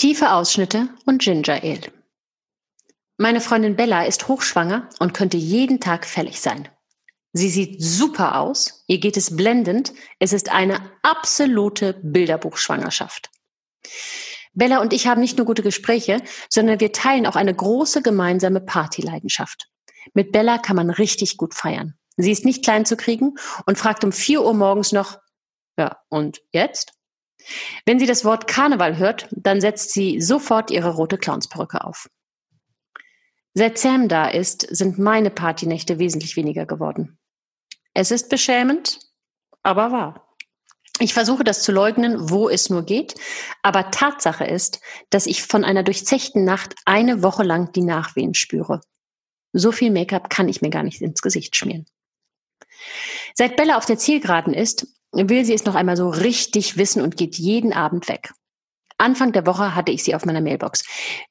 Tiefe Ausschnitte und Ginger Ale. Meine Freundin Bella ist hochschwanger und könnte jeden Tag fällig sein. Sie sieht super aus, ihr geht es blendend, es ist eine absolute Bilderbuchschwangerschaft. Bella und ich haben nicht nur gute Gespräche, sondern wir teilen auch eine große gemeinsame Partyleidenschaft. Mit Bella kann man richtig gut feiern. Sie ist nicht klein zu kriegen und fragt um vier Uhr morgens noch, ja, und jetzt? Wenn sie das Wort Karneval hört, dann setzt sie sofort ihre rote Clownsperücke auf. Seit Sam da ist, sind meine Partynächte wesentlich weniger geworden. Es ist beschämend, aber wahr. Ich versuche das zu leugnen, wo es nur geht, aber Tatsache ist, dass ich von einer durchzechten Nacht eine Woche lang die Nachwehen spüre. So viel Make-up kann ich mir gar nicht ins Gesicht schmieren. Seit Bella auf der Zielgeraden ist, will sie es noch einmal so richtig wissen und geht jeden Abend weg. Anfang der Woche hatte ich sie auf meiner Mailbox.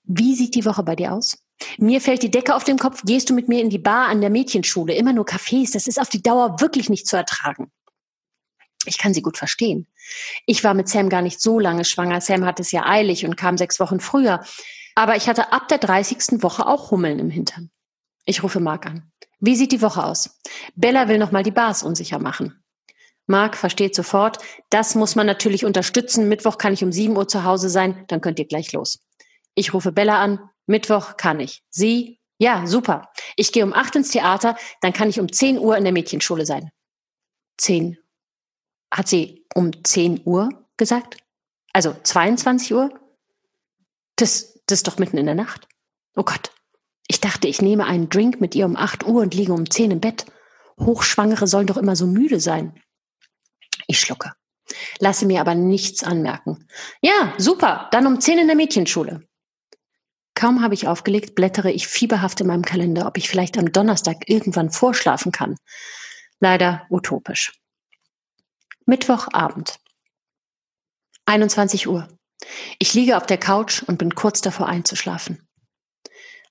Wie sieht die Woche bei dir aus? Mir fällt die Decke auf den Kopf. Gehst du mit mir in die Bar an der Mädchenschule? Immer nur Cafés. Das ist auf die Dauer wirklich nicht zu ertragen. Ich kann sie gut verstehen. Ich war mit Sam gar nicht so lange schwanger. Sam hatte es ja eilig und kam sechs Wochen früher. Aber ich hatte ab der 30. Woche auch Hummeln im Hintern. Ich rufe Marc an. Wie sieht die Woche aus? Bella will noch mal die Bars unsicher machen. Marc versteht sofort, das muss man natürlich unterstützen. Mittwoch kann ich um 7 Uhr zu Hause sein, dann könnt ihr gleich los. Ich rufe Bella an, Mittwoch kann ich. Sie? Ja, super. Ich gehe um 8 ins Theater, dann kann ich um 10 Uhr in der Mädchenschule sein. 10. Hat sie um 10 Uhr gesagt? Also 22 Uhr? Das, das ist doch mitten in der Nacht. Oh Gott. Ich dachte, ich nehme einen Drink mit ihr um 8 Uhr und liege um 10 im Bett. Hochschwangere sollen doch immer so müde sein. Ich schlucke. Lasse mir aber nichts anmerken. Ja, super. Dann um 10 in der Mädchenschule. Kaum habe ich aufgelegt, blättere ich fieberhaft in meinem Kalender, ob ich vielleicht am Donnerstag irgendwann vorschlafen kann. Leider utopisch. Mittwochabend. 21 Uhr. Ich liege auf der Couch und bin kurz davor einzuschlafen.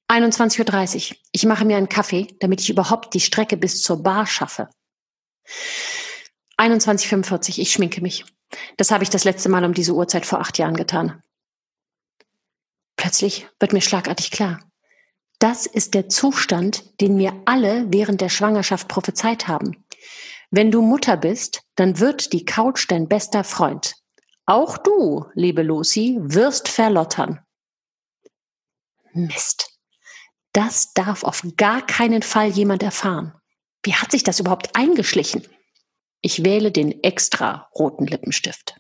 21.30 Uhr. Ich mache mir einen Kaffee, damit ich überhaupt die Strecke bis zur Bar schaffe. 21.45 Uhr. Ich schminke mich. Das habe ich das letzte Mal um diese Uhrzeit vor acht Jahren getan. Plötzlich wird mir schlagartig klar. Das ist der Zustand, den mir alle während der Schwangerschaft prophezeit haben. Wenn du Mutter bist, dann wird die Couch dein bester Freund. Auch du, liebe Lucy, wirst verlottern. Mist. Das darf auf gar keinen Fall jemand erfahren. Wie hat sich das überhaupt eingeschlichen? Ich wähle den extra roten Lippenstift.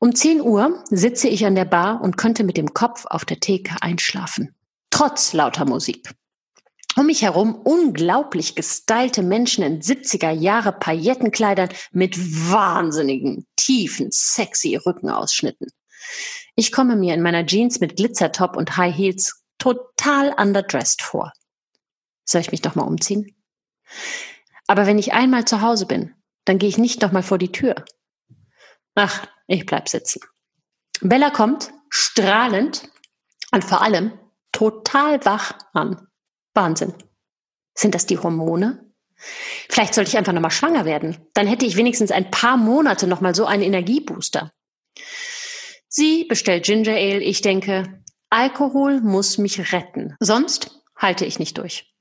Um 10 Uhr sitze ich an der Bar und könnte mit dem Kopf auf der Theke einschlafen. Trotz lauter Musik. Um mich herum unglaublich gestylte Menschen in 70er Jahre Paillettenkleidern mit wahnsinnigen, tiefen, sexy Rückenausschnitten. Ich komme mir in meiner Jeans mit Glitzertop und High Heels total underdressed vor. Soll ich mich doch mal umziehen? Aber wenn ich einmal zu Hause bin, dann gehe ich nicht noch mal vor die Tür. Ach, ich bleib sitzen. Bella kommt strahlend und vor allem total wach an. Wahnsinn. Sind das die Hormone? Vielleicht sollte ich einfach noch mal schwanger werden. Dann hätte ich wenigstens ein paar Monate noch mal so einen Energiebooster. Sie bestellt Ginger Ale. Ich denke, Alkohol muss mich retten. Sonst halte ich nicht durch.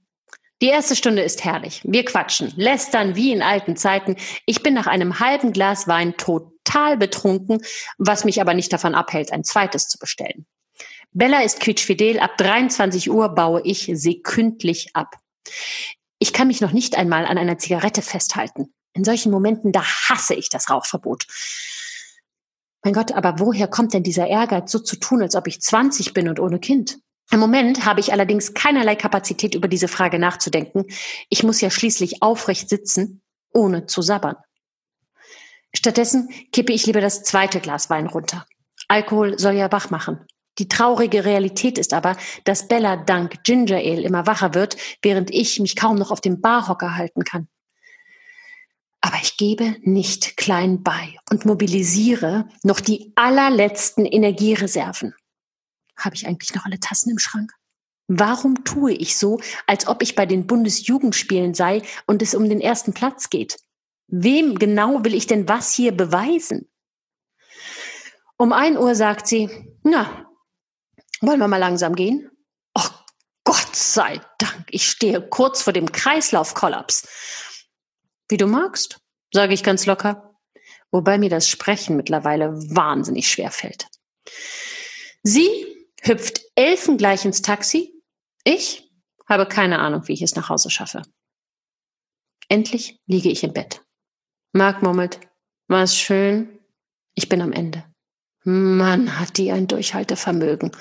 Die erste Stunde ist herrlich. Wir quatschen, lästern wie in alten Zeiten. Ich bin nach einem halben Glas Wein total betrunken, was mich aber nicht davon abhält, ein zweites zu bestellen. Bella ist quietschfidel. Ab 23 Uhr baue ich sekündlich ab. Ich kann mich noch nicht einmal an einer Zigarette festhalten. In solchen Momenten, da hasse ich das Rauchverbot. Mein Gott, aber woher kommt denn dieser Ehrgeiz, so zu tun, als ob ich 20 bin und ohne Kind? Im Moment habe ich allerdings keinerlei Kapazität, über diese Frage nachzudenken. Ich muss ja schließlich aufrecht sitzen, ohne zu sabbern. Stattdessen kippe ich lieber das zweite Glas Wein runter. Alkohol soll ja wach machen. Die traurige Realität ist aber, dass Bella dank Ginger Ale immer wacher wird, während ich mich kaum noch auf dem Barhocker halten kann. Aber ich gebe nicht klein bei und mobilisiere noch die allerletzten Energiereserven. Habe ich eigentlich noch alle Tassen im Schrank? Warum tue ich so, als ob ich bei den Bundesjugendspielen sei und es um den ersten Platz geht? Wem genau will ich denn was hier beweisen? Um ein Uhr sagt sie, na, wollen wir mal langsam gehen? Oh Gott sei Dank, ich stehe kurz vor dem Kreislaufkollaps. Wie du magst, sage ich ganz locker, wobei mir das Sprechen mittlerweile wahnsinnig schwer fällt. Sie hüpft elfengleich ins Taxi. Ich habe keine Ahnung, wie ich es nach Hause schaffe. Endlich liege ich im Bett. Marc murmelt, war es schön? Ich bin am Ende. Mann, hat die ein Durchhaltevermögen.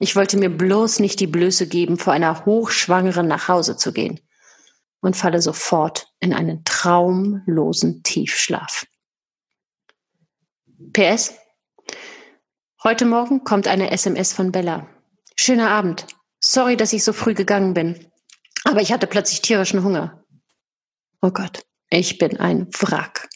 Ich wollte mir bloß nicht die Blöße geben, vor einer Hochschwangeren nach Hause zu gehen und falle sofort in einen traumlosen Tiefschlaf. PS. Heute Morgen kommt eine SMS von Bella. Schöner Abend. Sorry, dass ich so früh gegangen bin. Aber ich hatte plötzlich tierischen Hunger. Oh Gott, ich bin ein Wrack.